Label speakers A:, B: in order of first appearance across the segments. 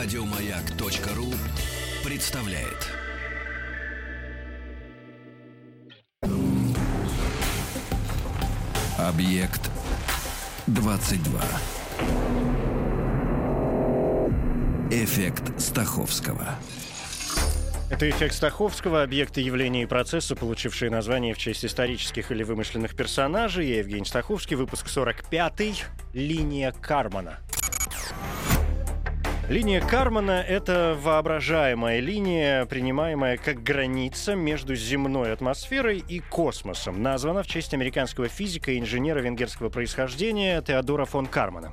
A: Радиомаяк.ру представляет. Объект 22. Эффект Стаховского.
B: Это эффект Стаховского, объекты явления и процесса, получившие название в честь исторических или вымышленных персонажей. Я Евгений Стаховский, выпуск 45 «Линия Кармана». Линия Кармана — это воображаемая линия, принимаемая как граница между земной атмосферой и космосом. Названа в честь американского физика и инженера венгерского происхождения Теодора фон Кармана.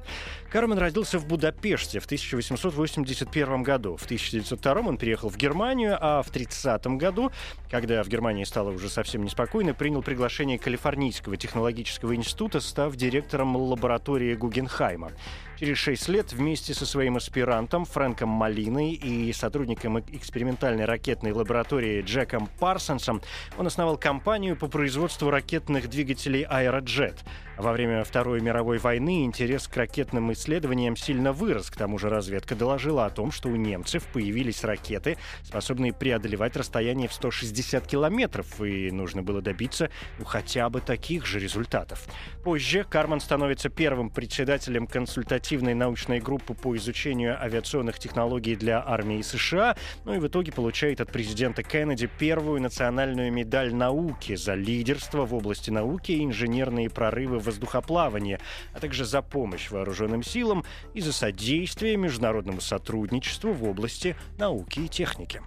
B: Карман родился в Будапеште в 1881 году. В 1902 он переехал в Германию, а в 1930 году, когда в Германии стало уже совсем неспокойно, принял приглашение Калифорнийского технологического института, став директором лаборатории Гугенхайма. Через шесть лет вместе со своим аспирантом Фрэнком Малиной и сотрудником экспериментальной ракетной лаборатории Джеком Парсонсом он основал компанию по производству ракетных двигателей «Аэроджет». Во время Второй мировой войны интерес к ракетным исследованиям сильно вырос. К тому же разведка доложила о том, что у немцев появились ракеты, способные преодолевать расстояние в 160 километров, и нужно было добиться ну, хотя бы таких же результатов. Позже Карман становится первым председателем консультативной научной группы по изучению авиационных технологий для армии США, ну и в итоге получает от президента Кеннеди первую национальную медаль науки за лидерство в области науки и инженерные прорывы воздухоплавания, а также за помощь вооруженным силам и за содействие международному сотрудничеству в области науки и техники.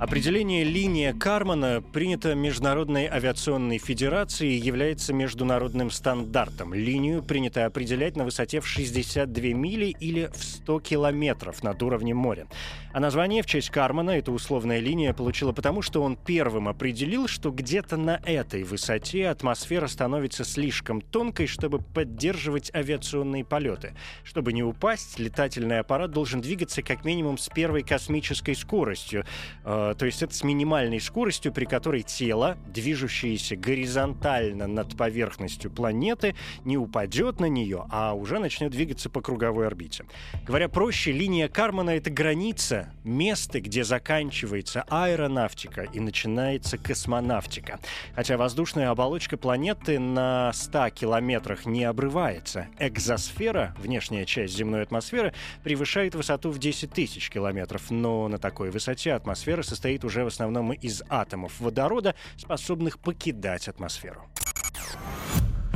B: Определение «линия Кармана» принято Международной авиационной федерацией является международным стандартом. Линию принято определять на высоте в 62 мили или в 100 километров над уровнем моря. А название в честь Кармана эта условная линия получила потому, что он первым определил, что где-то на этой высоте атмосфера становится слишком тонкой, чтобы поддерживать авиационные полеты. Чтобы не упасть, летательный аппарат должен двигаться как минимум с первой космической скоростью э, то есть это с минимальной скоростью, при которой тело, движущееся горизонтально над поверхностью планеты, не упадет на нее, а уже начнет двигаться по круговой орбите. Говоря проще, линия Кармана — это граница, место, где заканчивается аэронавтика и начинается космонавтика. Хотя воздушная оболочка планеты на 100 километрах не обрывается. Экзосфера, внешняя часть земной атмосферы, превышает высоту в 10 тысяч километров, но на такой высоте атмосфера состоит состоит уже в основном из атомов водорода, способных покидать атмосферу.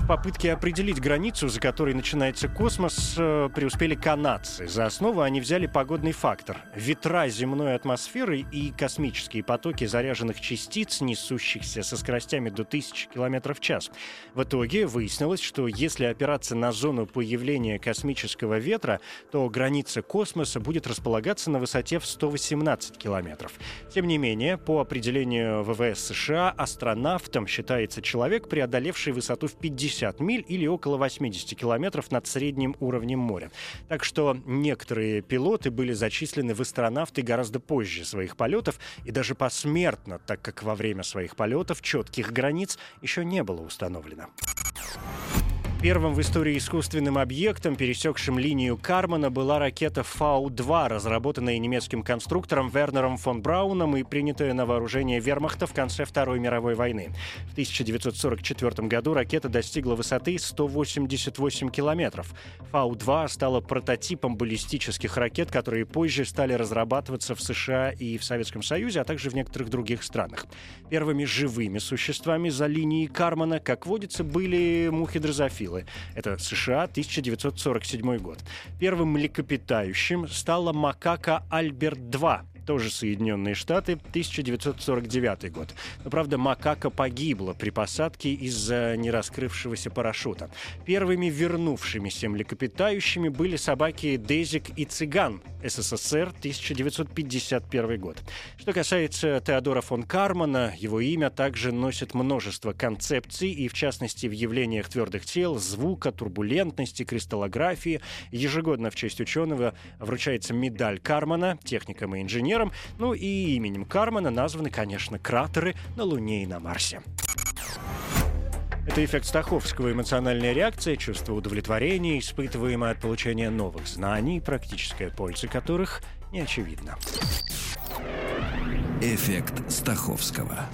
B: В попытке определить границу, за которой начинается космос, э, преуспели канадцы. За основу они взяли погодный фактор. Ветра земной атмосферы и космические потоки заряженных частиц, несущихся со скоростями до 1000 км в час. В итоге выяснилось, что если опираться на зону появления космического ветра, то граница космоса будет располагаться на высоте в 118 километров. Тем не менее, по определению ВВС США, астронавтом считается человек, преодолевший высоту в 50 60 миль или около 80 километров над средним уровнем моря. Так что некоторые пилоты были зачислены в астронавты гораздо позже своих полетов и даже посмертно, так как во время своих полетов четких границ еще не было установлено. Первым в истории искусственным объектом, пересекшим линию Кармана, была ракета Фау-2, разработанная немецким конструктором Вернером фон Брауном и принятая на вооружение вермахта в конце Второй мировой войны. В 1944 году ракета достигла высоты 188 километров. Фау-2 стала прототипом баллистических ракет, которые позже стали разрабатываться в США и в Советском Союзе, а также в некоторых других странах. Первыми живыми существами за линией Кармана, как водится, были мухи-дрозофилы силы. Это США, 1947 год. Первым млекопитающим стала макака Альберт-2, тоже Соединенные Штаты, 1949 год. Но, правда, макака погибла при посадке из-за нераскрывшегося парашюта. Первыми вернувшимися млекопитающими были собаки Дезик и Цыган, СССР, 1951 год. Что касается Теодора фон Кармана, его имя также носит множество концепций, и в частности в явлениях твердых тел, звука, турбулентности, кристаллографии. Ежегодно в честь ученого вручается медаль Кармана техникам и инженерам, инженером, ну и именем Кармана названы, конечно, кратеры на Луне и на Марсе. Это эффект Стаховского, эмоциональная реакция, чувство удовлетворения, испытываемое от получения новых знаний, практическая польза которых не очевидна.
A: Эффект Стаховского.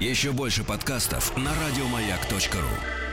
A: Еще больше подкастов на радиомаяк.ру.